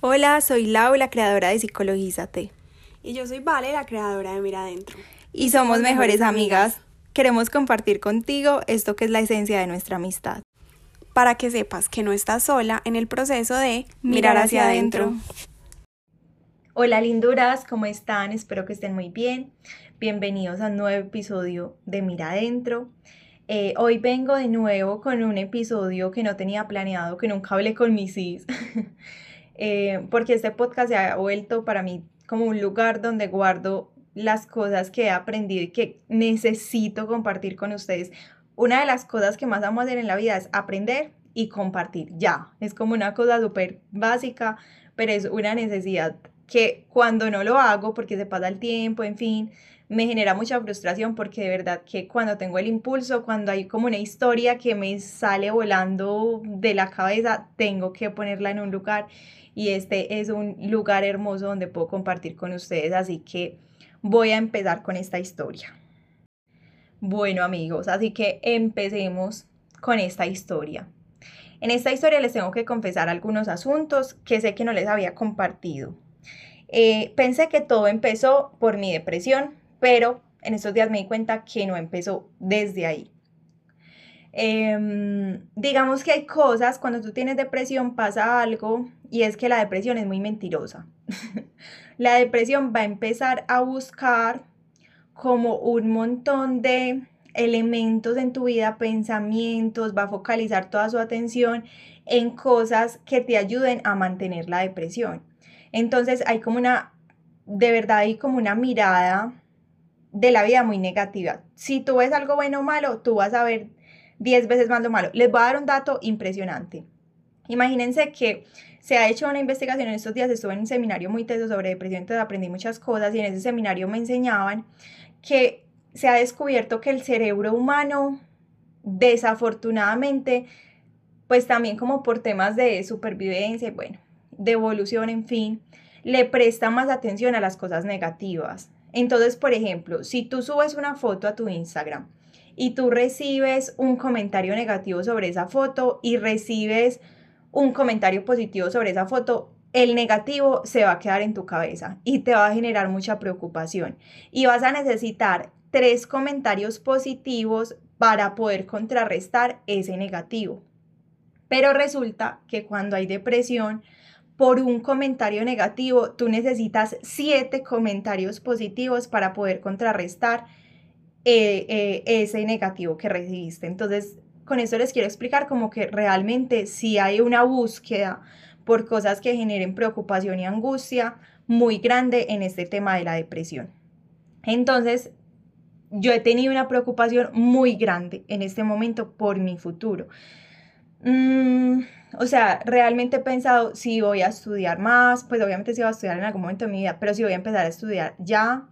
Hola, soy Lau, la creadora de Psicologízate. Y yo soy Vale, la creadora de Mira Adentro. Y somos mejores amigas. Queremos compartir contigo esto que es la esencia de nuestra amistad. Para que sepas que no estás sola en el proceso de mirar hacia adentro. Hola linduras, ¿cómo están? Espero que estén muy bien. Bienvenidos a un nuevo episodio de Mira Adentro. Eh, hoy vengo de nuevo con un episodio que no tenía planeado, que nunca hablé con mis sis. Eh, porque este podcast se ha vuelto para mí como un lugar donde guardo las cosas que he aprendido y que necesito compartir con ustedes. Una de las cosas que más amo hacer en la vida es aprender y compartir. Ya, es como una cosa súper básica, pero es una necesidad que cuando no lo hago, porque se pasa el tiempo, en fin, me genera mucha frustración porque de verdad que cuando tengo el impulso, cuando hay como una historia que me sale volando de la cabeza, tengo que ponerla en un lugar y este es un lugar hermoso donde puedo compartir con ustedes, así que voy a empezar con esta historia. Bueno amigos, así que empecemos con esta historia. En esta historia les tengo que confesar algunos asuntos que sé que no les había compartido. Eh, pensé que todo empezó por mi depresión, pero en estos días me di cuenta que no empezó desde ahí. Em, digamos que hay cosas, cuando tú tienes depresión pasa algo y es que la depresión es muy mentirosa. la depresión va a empezar a buscar como un montón de elementos en tu vida, pensamientos, va a focalizar toda su atención en cosas que te ayuden a mantener la depresión. Entonces hay como una, de verdad hay como una mirada de la vida muy negativa. Si tú ves algo bueno o malo, tú vas a ver 10 veces más lo malo. Les voy a dar un dato impresionante. Imagínense que se ha hecho una investigación en estos días, estuve en un seminario muy teso sobre depresión, entonces aprendí muchas cosas y en ese seminario me enseñaban que se ha descubierto que el cerebro humano, desafortunadamente, pues también como por temas de supervivencia, bueno, de evolución, en fin, le presta más atención a las cosas negativas. Entonces, por ejemplo, si tú subes una foto a tu Instagram y tú recibes un comentario negativo sobre esa foto y recibes un comentario positivo sobre esa foto, el negativo se va a quedar en tu cabeza y te va a generar mucha preocupación. Y vas a necesitar tres comentarios positivos para poder contrarrestar ese negativo. Pero resulta que cuando hay depresión, por un comentario negativo, tú necesitas siete comentarios positivos para poder contrarrestar eh, eh, ese negativo que recibiste. Entonces, con eso les quiero explicar como que realmente si hay una búsqueda por cosas que generen preocupación y angustia muy grande en este tema de la depresión. Entonces, yo he tenido una preocupación muy grande en este momento por mi futuro. Mm, o sea, realmente he pensado si voy a estudiar más, pues obviamente si voy a estudiar en algún momento de mi vida, pero si voy a empezar a estudiar ya,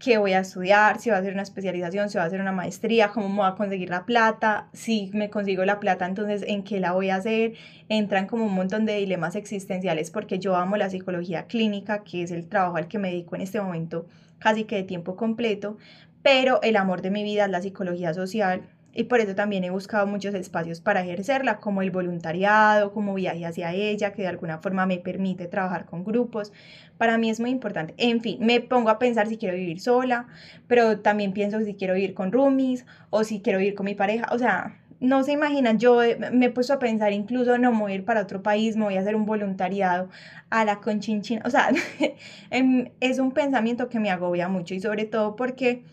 qué voy a estudiar, si voy a hacer una especialización, si voy a hacer una maestría, cómo me voy a conseguir la plata, si me consigo la plata, entonces en qué la voy a hacer. Entran como un montón de dilemas existenciales porque yo amo la psicología clínica, que es el trabajo al que me dedico en este momento casi que de tiempo completo, pero el amor de mi vida es la psicología social, y por eso también he buscado muchos espacios para ejercerla, como el voluntariado, como viaje hacia ella, que de alguna forma me permite trabajar con grupos. Para mí es muy importante. En fin, me pongo a pensar si quiero vivir sola, pero también pienso si quiero vivir con roomies o si quiero vivir con mi pareja. O sea, no se imaginan, yo me he puesto a pensar incluso no me voy a ir para otro país, me voy a hacer un voluntariado a la conchinchina. O sea, em, es un pensamiento que me agobia mucho y sobre todo porque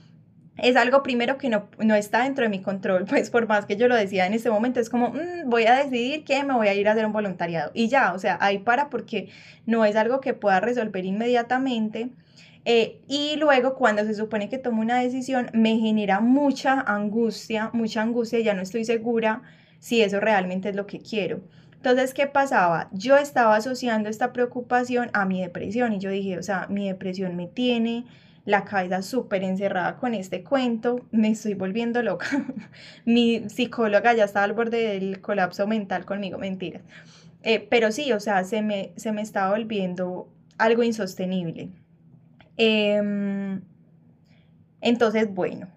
es algo primero que no, no, está dentro de mi control, pues por más que yo lo decía en ese momento, es como, mm, voy a decidir que me voy a ir a hacer un voluntariado. Y ya, o sea, ahí para porque no es algo que pueda resolver inmediatamente. Eh, y luego cuando se supone que tomo una decisión, me genera mucha angustia, mucha angustia, ya no estoy segura si eso realmente es lo que quiero. Entonces, ¿qué pasaba? Yo estaba asociando esta preocupación a mi depresión y yo dije, o sea, mi depresión me tiene la cabeza súper encerrada con este cuento, me estoy volviendo loca. Mi psicóloga ya está al borde del colapso mental conmigo, mentiras. Eh, pero sí, o sea, se me, se me está volviendo algo insostenible. Em, entonces, bueno.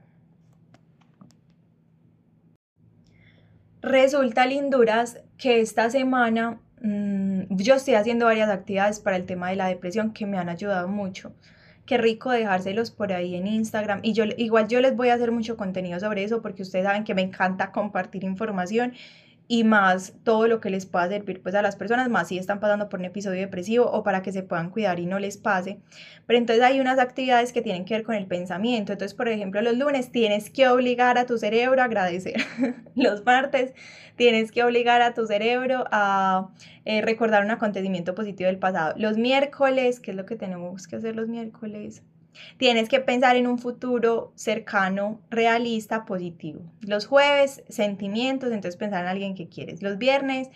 Resulta, linduras, que esta semana mm, yo estoy haciendo varias actividades para el tema de la depresión que me han ayudado mucho. Qué rico dejárselos por ahí en Instagram. Y yo igual yo les voy a hacer mucho contenido sobre eso porque ustedes saben que me encanta compartir información y más todo lo que les pueda servir pues a las personas, más si están pasando por un episodio depresivo o para que se puedan cuidar y no les pase. Pero entonces hay unas actividades que tienen que ver con el pensamiento. Entonces, por ejemplo, los lunes tienes que obligar a tu cerebro a agradecer. los martes tienes que obligar a tu cerebro a eh, recordar un acontecimiento positivo del pasado. Los miércoles, ¿qué es lo que tenemos que hacer los miércoles? Tienes que pensar en un futuro cercano, realista, positivo. Los jueves, sentimientos, entonces pensar en alguien que quieres. Los viernes,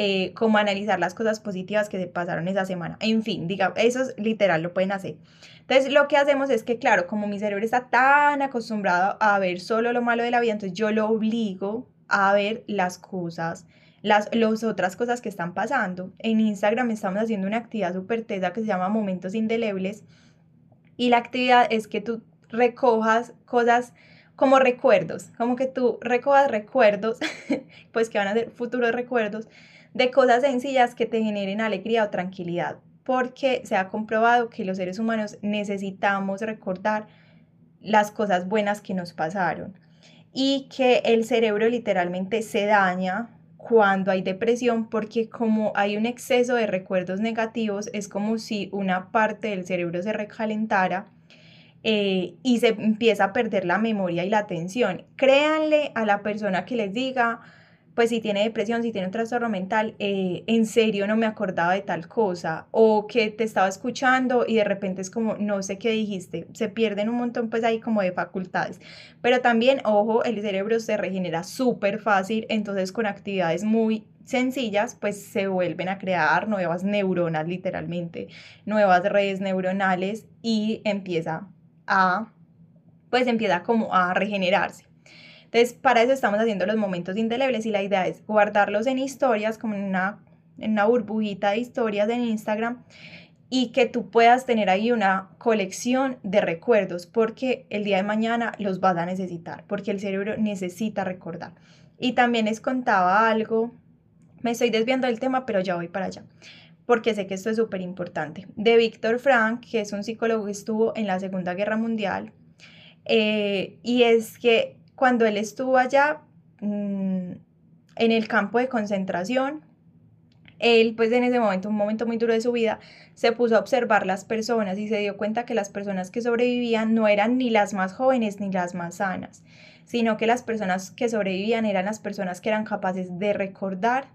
eh, como analizar las cosas positivas que se pasaron esa semana. En fin, diga, eso es literal, lo pueden hacer. Entonces, lo que hacemos es que, claro, como mi cerebro está tan acostumbrado a ver solo lo malo de la vida, entonces yo lo obligo a ver las cosas, las, las otras cosas que están pasando. En Instagram estamos haciendo una actividad súper tesa que se llama Momentos Indelebles y la actividad es que tú recojas cosas como recuerdos, como que tú recojas recuerdos, pues que van a ser futuros recuerdos, de cosas sencillas que te generen alegría o tranquilidad, porque se ha comprobado que los seres humanos necesitamos recordar las cosas buenas que nos pasaron y que el cerebro literalmente se daña cuando hay depresión, porque como hay un exceso de recuerdos negativos, es como si una parte del cerebro se recalentara eh, y se empieza a perder la memoria y la atención. Créanle a la persona que les diga, pues si tiene depresión, si tiene un trastorno mental, eh, en serio no me acordaba de tal cosa, o que te estaba escuchando y de repente es como, no sé qué dijiste, se pierden un montón pues ahí como de facultades. Pero también, ojo, el cerebro se regenera súper fácil, entonces con actividades muy sencillas, pues se vuelven a crear nuevas neuronas, literalmente, nuevas redes neuronales y empieza a, pues empieza como a regenerarse. Entonces, para eso estamos haciendo los momentos indelebles y la idea es guardarlos en historias, como en una, en una burbujita de historias en Instagram y que tú puedas tener ahí una colección de recuerdos porque el día de mañana los vas a necesitar, porque el cerebro necesita recordar. Y también les contaba algo, me estoy desviando del tema, pero ya voy para allá, porque sé que esto es súper importante, de Víctor Frank, que es un psicólogo que estuvo en la Segunda Guerra Mundial, eh, y es que cuando él estuvo allá mm, en el campo de concentración, él pues en ese momento, un momento muy duro de su vida, se puso a observar las personas y se dio cuenta que las personas que sobrevivían no eran ni las más jóvenes ni las más sanas, sino que las personas que sobrevivían eran las personas que eran capaces de recordar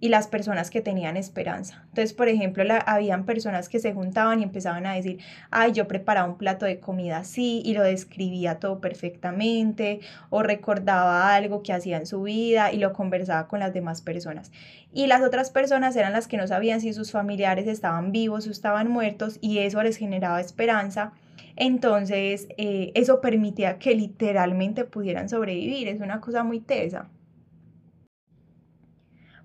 y las personas que tenían esperanza. Entonces, por ejemplo, la, habían personas que se juntaban y empezaban a decir, ay, yo preparaba un plato de comida así y lo describía todo perfectamente o recordaba algo que hacía en su vida y lo conversaba con las demás personas. Y las otras personas eran las que no sabían si sus familiares estaban vivos o estaban muertos y eso les generaba esperanza. Entonces, eh, eso permitía que literalmente pudieran sobrevivir. Es una cosa muy tesa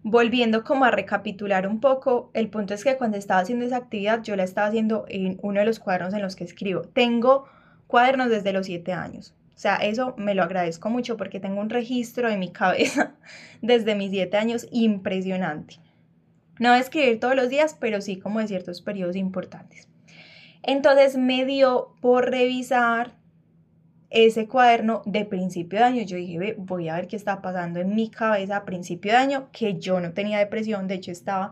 volviendo como a recapitular un poco, el punto es que cuando estaba haciendo esa actividad, yo la estaba haciendo en uno de los cuadernos en los que escribo. Tengo cuadernos desde los siete años. O sea, eso me lo agradezco mucho porque tengo un registro de mi cabeza desde mis siete años impresionante. No escribir todos los días, pero sí como de ciertos periodos importantes. Entonces me dio por revisar ese cuaderno de principio de año, yo dije, voy a ver qué está pasando en mi cabeza a principio de año, que yo no tenía depresión, de hecho estaba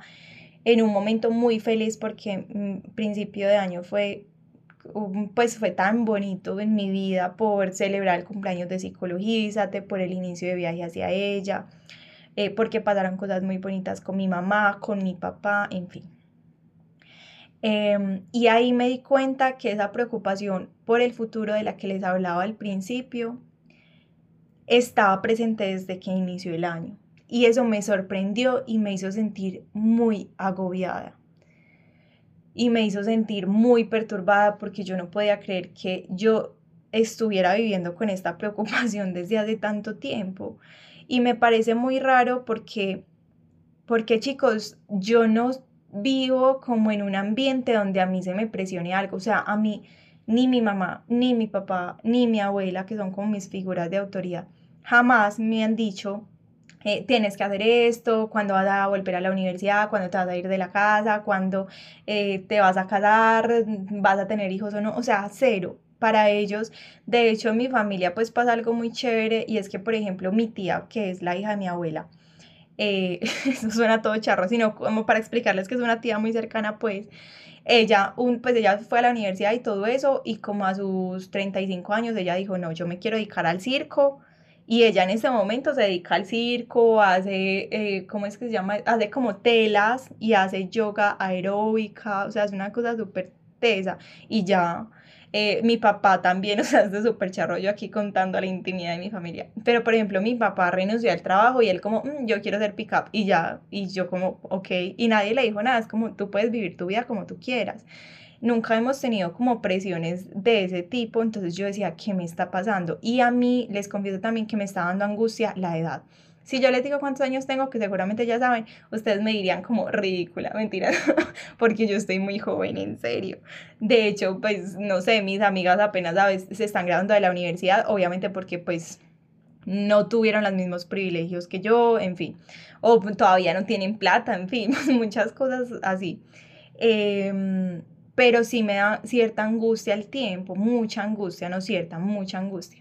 en un momento muy feliz porque mm, principio de año fue pues fue tan bonito en mi vida por celebrar el cumpleaños de Psicologízate, por el inicio de viaje hacia ella, eh, porque pasaron cosas muy bonitas con mi mamá, con mi papá, en fin. Em, y ahí me di cuenta que esa preocupación por el futuro de la que les hablaba al principio estaba presente desde que inició el año. Y eso me sorprendió y me hizo sentir muy agobiada. Y me hizo sentir muy perturbada porque yo no podía creer que yo estuviera viviendo con esta preocupación desde hace tanto tiempo. Y me parece muy raro porque, porque chicos, yo no vivo como en un ambiente donde a mí se me presione algo. O sea, a mí ni mi mamá, ni mi papá, ni mi abuela, que son como mis figuras de autoridad, jamás me han dicho, eh, tienes que hacer esto, cuándo vas a volver a la universidad, cuándo te vas a ir de la casa, cuándo eh, te vas a casar, vas a tener hijos o no, o sea, cero para ellos. De hecho, en mi familia pues pasa algo muy chévere y es que, por ejemplo, mi tía, que es la hija de mi abuela, eh, eso suena todo charro, sino como para explicarles que es una tía muy cercana, pues ella, un, pues ella fue a la universidad y todo eso, y como a sus 35 años ella dijo, no, yo me quiero dedicar al circo, y ella en ese momento se dedica al circo, hace, eh, ¿cómo es que se llama? Hace como telas y hace yoga aeróbica, o sea, es una cosa súper tesa, y ya eh, mi papá también, o sea, es de súper charrollo aquí contando la intimidad de mi familia. Pero, por ejemplo, mi papá renunció al trabajo y él como, mm, yo quiero ser pick-up y ya, y yo como, ok, y nadie le dijo nada, es como, tú puedes vivir tu vida como tú quieras. Nunca hemos tenido como presiones de ese tipo, entonces yo decía, ¿qué me está pasando? Y a mí les confieso también que me está dando angustia la edad. Si yo les digo cuántos años tengo, que seguramente ya saben, ustedes me dirían como ridícula, mentira, porque yo estoy muy joven, en serio. De hecho, pues no sé, mis amigas apenas a veces se están graduando de la universidad, obviamente porque pues no tuvieron los mismos privilegios que yo, en fin, o todavía no tienen plata, en fin, muchas cosas así. Em, pero sí me da cierta angustia el tiempo, mucha angustia, no cierta, mucha angustia.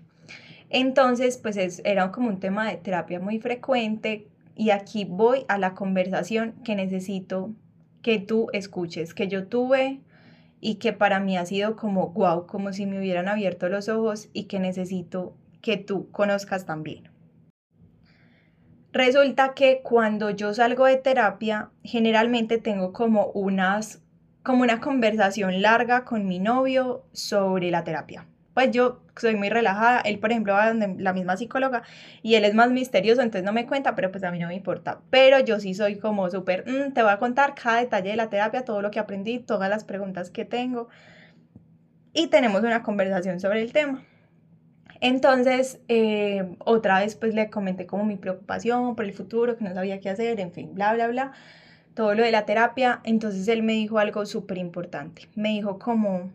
Entonces, pues era como un tema de terapia muy frecuente y aquí voy a la conversación que necesito que tú escuches, que yo tuve y que para mí ha sido como wow, como si me hubieran abierto los ojos y que necesito que tú conozcas también. Resulta que cuando yo salgo de terapia, generalmente tengo como unas como una conversación larga con mi novio sobre la terapia pues yo soy muy relajada, él por ejemplo va donde la misma psicóloga y él es más misterioso, entonces no me cuenta, pero pues a mí no me importa, pero yo sí soy como súper, mm, te voy a contar cada detalle de la terapia, todo lo que aprendí, todas las preguntas que tengo y tenemos una conversación sobre el tema. Entonces, eh, otra vez pues le comenté como mi preocupación por el futuro, que no sabía qué hacer, en fin, bla, bla, bla, todo lo de la terapia. Entonces él me dijo algo súper importante. Me dijo como,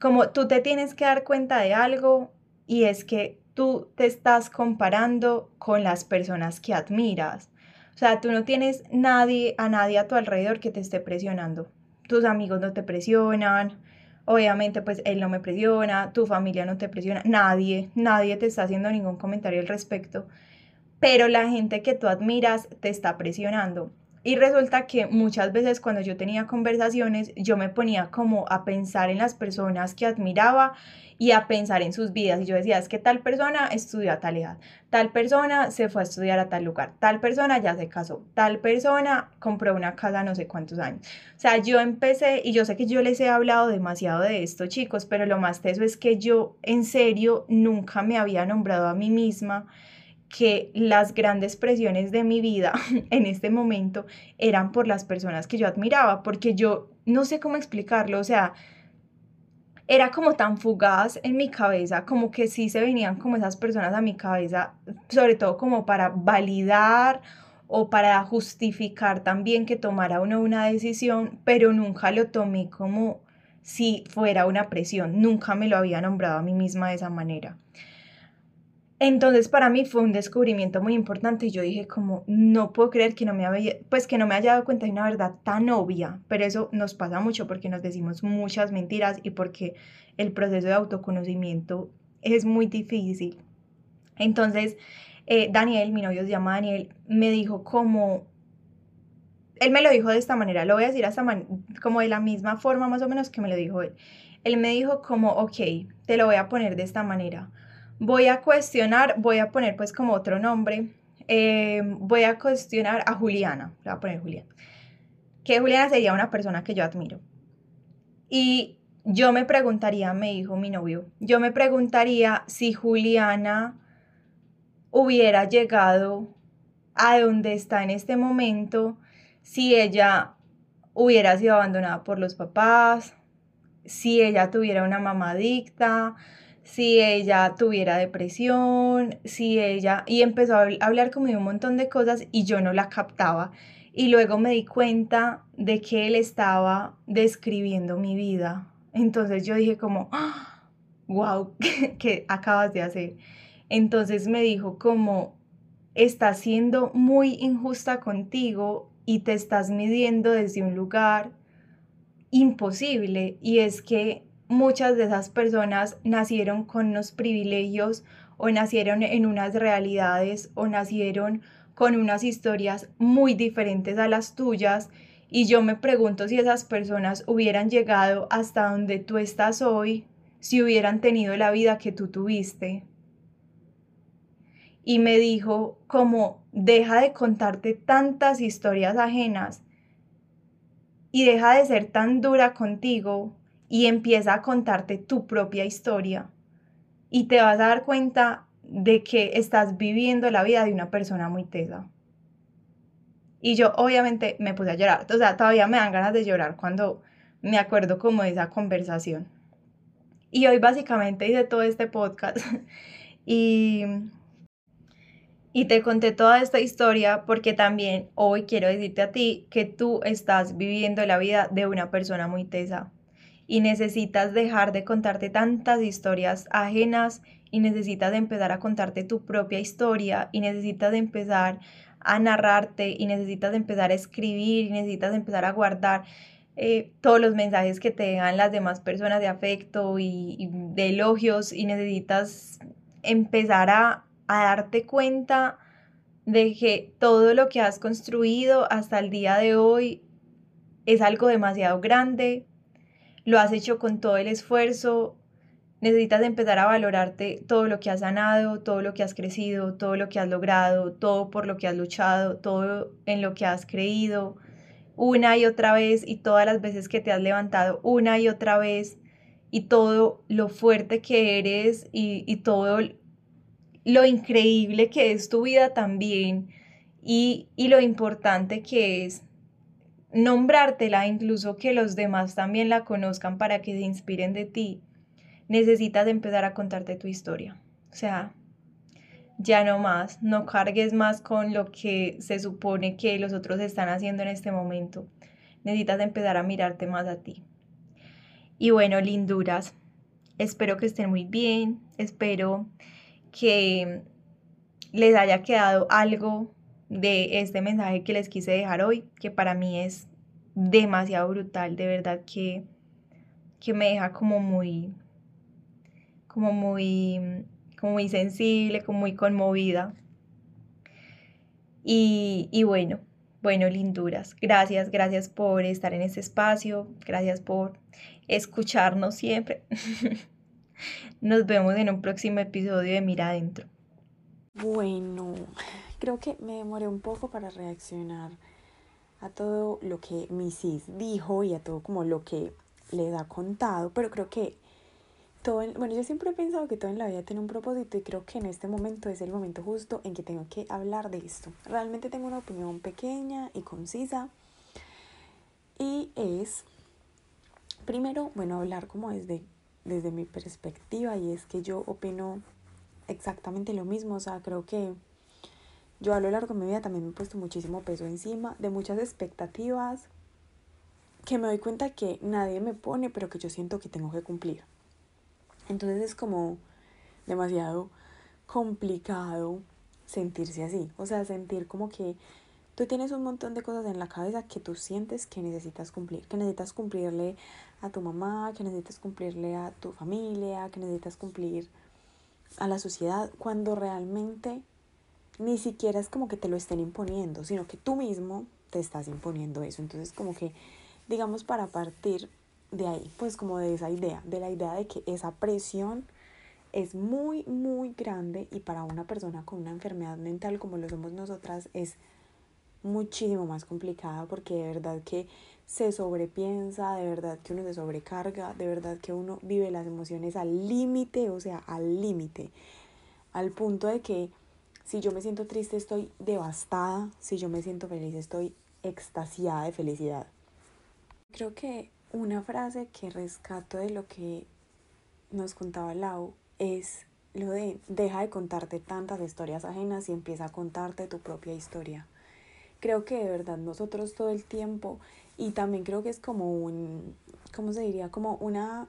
como tú te tienes que dar cuenta de algo y es que tú te estás comparando con las personas que admiras. O sea, tú no tienes a nadie a tu alrededor que te esté presionando. Tus amigos no te presionan, obviamente pues él no me presiona, tu familia no te presiona, nadie, nadie te está haciendo ningún comentario al respecto, pero la gente que tú admiras te está presionando. Y resulta que muchas veces cuando yo tenía conversaciones, yo me ponía como a pensar en las personas que admiraba y a pensar en sus vidas. Y yo decía, es que tal persona estudió a tal edad, tal persona se fue a estudiar a tal lugar, tal persona ya se casó, tal persona compró una casa no sé cuántos años. O sea, yo empecé, y yo sé que yo les he hablado demasiado de esto, chicos, pero lo más teso es que yo en serio nunca me había nombrado a mí misma que las grandes presiones de mi vida en este momento eran por las personas que yo admiraba, porque yo no sé cómo explicarlo, o sea, era como tan fugaz en mi cabeza, como que sí se venían como esas personas a mi cabeza, sobre todo como para validar o para justificar también que tomara uno una decisión, pero nunca lo tomé como si fuera una presión, nunca me lo había nombrado a mí misma de esa manera. Entonces para mí fue un descubrimiento muy importante y yo dije como no puedo creer que no me había, pues que no me haya dado cuenta de una verdad tan obvia, pero eso nos pasa mucho porque nos decimos muchas mentiras y porque el proceso de autoconocimiento es muy difícil. Entonces eh, Daniel, mi novio se llama Daniel, me dijo como, él me lo dijo de esta manera, lo voy a decir hasta como de la misma forma más o menos que me lo dijo él. Él me dijo como, ok, te lo voy a poner de esta manera voy a cuestionar, voy a poner pues como otro nombre, eh, voy a cuestionar a Juliana, le voy a poner Juliana, que Juliana sería una persona que yo admiro. Y yo me preguntaría, me dijo mi novio, yo me preguntaría si Juliana hubiera llegado a donde está en este momento, si ella hubiera sido abandonada por los papás, si ella tuviera una mamá adicta, si ella tuviera depresión, si ella... Y empezó a hablar como de un montón de cosas y yo no la captaba. Y luego me di cuenta de que él estaba describiendo mi vida. Entonces yo dije como, wow, ¿qué, acabas de hacer? Entonces me dijo como, estás siendo muy injusta contigo y te estás midiendo desde un lugar imposible y es que muchas de esas personas nacieron con unos privilegios o nacieron en unas realidades o nacieron con unas historias muy diferentes a las tuyas y yo me pregunto si esas personas hubieran llegado hasta donde tú estás hoy, si hubieran tenido la vida que tú tuviste. Y me dijo como, deja de contarte tantas historias ajenas y deja de ser tan dura contigo y empieza a contarte tu propia historia. Y te vas a dar cuenta de que estás viviendo la vida de una persona muy tesa. Y yo obviamente me puse a llorar. O sea, todavía me dan ganas de llorar cuando me acuerdo como de esa conversación. Y hoy básicamente hice todo este podcast y, y te conté toda esta historia porque también hoy quiero decirte a ti que tú estás viviendo la vida de una persona muy tesa y necesitas dejar de contarte tantas historias ajenas y necesitas empezar a contarte tu propia historia y necesitas empezar a narrarte y necesitas empezar a escribir y necesitas empezar a guardar eh, todos los mensajes que te dan las demás personas de afecto y, de elogios y necesitas empezar a, a darte cuenta de que todo lo que has construido hasta el día de hoy es algo demasiado grande, lo has hecho con todo el esfuerzo, Necesitas empezar a valorarte todo lo que has sanado, todo lo que has crecido, todo lo que has logrado, todo por lo que has luchado, todo en lo que has creído, una y otra vez y todas las veces que te has levantado una y otra vez y todo lo fuerte que eres y, y todo lo increíble que es tu vida también y, y lo importante que es nombrártela, incluso que los demás también la conozcan para que se inspiren de ti necesitas empezar a contarte tu historia. O sea, ya no más, no cargues más con lo que se supone que los otros están haciendo en este momento. Necesitas empezar a mirarte más a ti. Y bueno, linduras, espero que estén muy bien, espero que les haya quedado algo de este mensaje que les quise dejar hoy, que para mí es demasiado brutal, de verdad que, que me deja como muy, como muy, como muy sensible, como muy conmovida. Y, y bueno, bueno, linduras, gracias, gracias por estar en este espacio, gracias por escucarnos siempre. Nos vemos en un próximo episodio de Mira Adentro. Bueno, creo que me demoré un poco para reaccionar a todo lo que Mrs. dijo y a todo como lo que le ha contado, pero creo que todo bueno, yo siempre he pensado que todo en la vida tiene un propósito y creo que en este momento es el momento justo en que tengo que hablar de esto. Realmente tengo una opinión pequeña y concisa y es, primero, bueno, hablar como desde, desde mi perspectiva y es que yo opino exactamente lo mismo, o sea, creo que yo a lo largo de mi vida también me he puesto muchísimo peso encima de muchas expectativas que me doy cuenta que nadie me pone, pero que yo siento que tengo que cumplir. Entonces es como demasiado complicado sentirse así, o sea, sentir como que tú tienes un montón de cosas en la cabeza que tú sientes que necesitas cumplir, que necesitas cumplirle a tu mamá, que necesitas cumplirle a tu familia, que necesitas cumplir a la sociedad, cuando realmente ni siquiera es como que te lo estén imponiendo, sino que tú mismo te estás imponiendo eso. Entonces como que, digamos, para partir de ahí, pues como de esa idea, de la idea de que esa presión es muy, muy grande y para una persona con una enfermedad mental como lo somos nosotras es muchísimo más complicada porque de verdad que se sobrepiensa, de verdad que uno se sobrecarga, de verdad que uno vive las emociones al límite, o sea, al límite, al punto de que si yo me siento triste estoy devastada, si yo me siento feliz estoy extasiada de felicidad. Creo que una frase que rescato de lo que nos contaba Lau es lo de deja de contarte tantas historias ajenas y empieza a contarte tu propia historia. Creo que de verdad nosotros todo el tiempo y también creo que es como un, ¿cómo se diría? Como una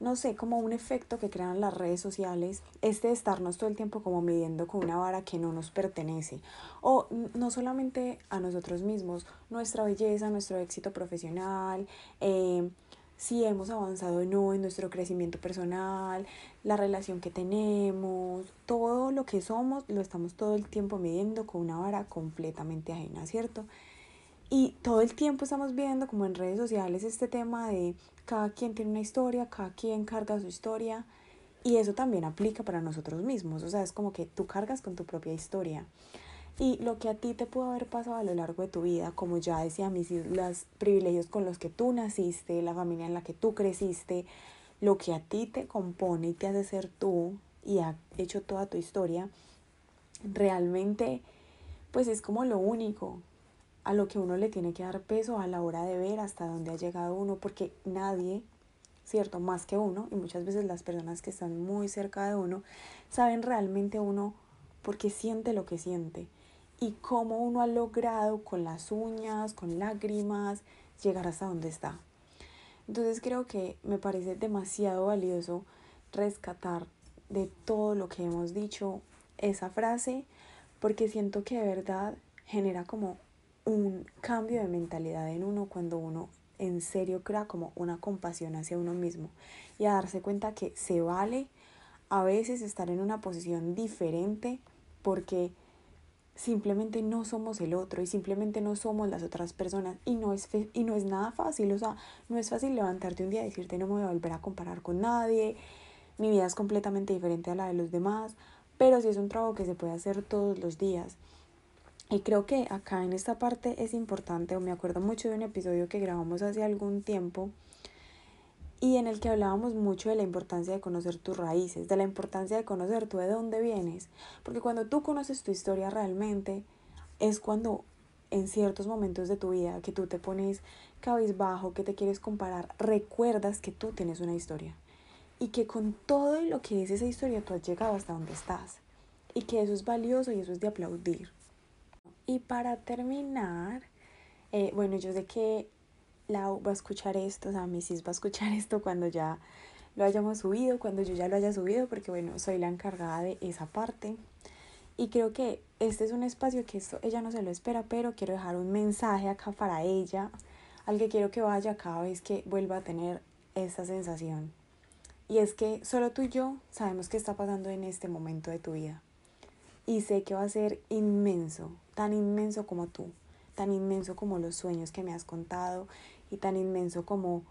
no sé, como un efecto que crean las redes sociales, este de estarnos todo el tiempo como midiendo con una vara que no nos pertenece. O no solamente a nosotros mismos, nuestra belleza, nuestro éxito profesional, eh, si hemos avanzado o no en nuestro crecimiento personal, la relación que tenemos, todo lo que somos, lo estamos todo el tiempo midiendo con una vara completamente ajena, ¿cierto? Y todo el tiempo estamos viendo como en redes sociales este tema de cada quien tiene una historia, cada quien carga su historia y eso también aplica para nosotros mismos, o sea, es como que tú cargas con tu propia historia. Y lo que a ti te pudo haber pasado a lo largo de tu vida, como ya decía mis los privilegios con los que tú naciste, la familia en la que tú creciste, lo que a ti te compone y te hace ser tú y ha hecho toda tu historia, realmente pues es como lo único a lo que uno le tiene que dar peso a la hora de ver hasta dónde ha llegado uno, porque nadie, cierto, más que uno, y muchas veces las personas que están muy cerca de uno, saben realmente uno porque siente lo que siente y cómo uno ha logrado con las uñas, con lágrimas, llegar hasta donde está. Entonces creo que me parece demasiado valioso rescatar de todo lo que hemos dicho esa frase, porque siento que de verdad genera como un cambio de mentalidad en uno cuando uno en serio crea como una compasión hacia uno mismo y a darse cuenta que se vale a veces estar en una posición diferente porque simplemente no somos el otro y simplemente no somos las otras personas y no es y no es nada fácil, o sea, no es fácil levantarte un día y decirte no me voy a volver a comparar con nadie, mi vida es completamente diferente a la de los demás, pero sí es un trabajo que se puede hacer todos los días y creo que acá en esta parte es importante, o me acuerdo mucho de un episodio que grabamos hace algún tiempo y en el que hablábamos mucho de la importancia de conocer tus raíces, de la importancia de conocer tú de dónde vienes, porque cuando tú conoces tu historia realmente es cuando en ciertos momentos de tu vida que tú te pones cabizbajo, que te quieres comparar, recuerdas que tú tienes una historia y que con todo lo que es esa historia tú has llegado hasta donde estás y que eso es valioso y eso es de aplaudir. Y para terminar, eh, bueno, yo sé que Lau va a escuchar esto, o sea, Mrs. va a escuchar esto cuando ya lo hayamos subido, cuando yo ya lo haya subido, porque bueno, soy la encargada de esa parte. Y creo que este es un espacio que esto ella no se lo espera, pero quiero dejar un mensaje acá para ella, al que quiero que vaya cada vez que vuelva a tener esta sensación. Y es que solo tú y yo sabemos qué está pasando en este momento de tu vida. Y sé que va a ser inmenso, tan inmenso como tú, tan inmenso como los sueños que me has contado y tan inmenso como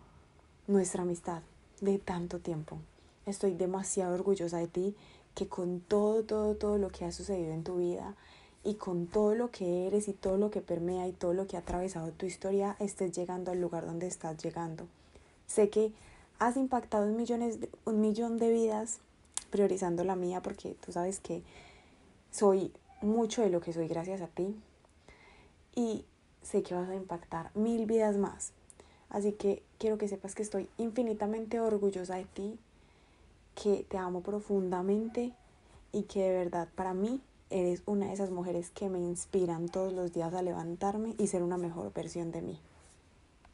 nuestra amistad de tanto tiempo. Estoy demasiado orgullosa de ti que con todo, todo, todo lo que ha sucedido en tu vida y con todo lo que eres y todo lo que permea y todo lo que ha atravesado tu historia, estés llegando al lugar donde estás llegando. Sé que has impactado un, millones un millón de vidas priorizando la mía porque tú sabes que soy mucho de lo que soy gracias a ti y sé que vas a impactar mil vidas más. Así que quiero que sepas que estoy infinitamente orgullosa de ti, que te amo profundamente y que de verdad para mí eres una de esas mujeres que me inspiran todos los días a levantarme y ser una mejor versión de mí.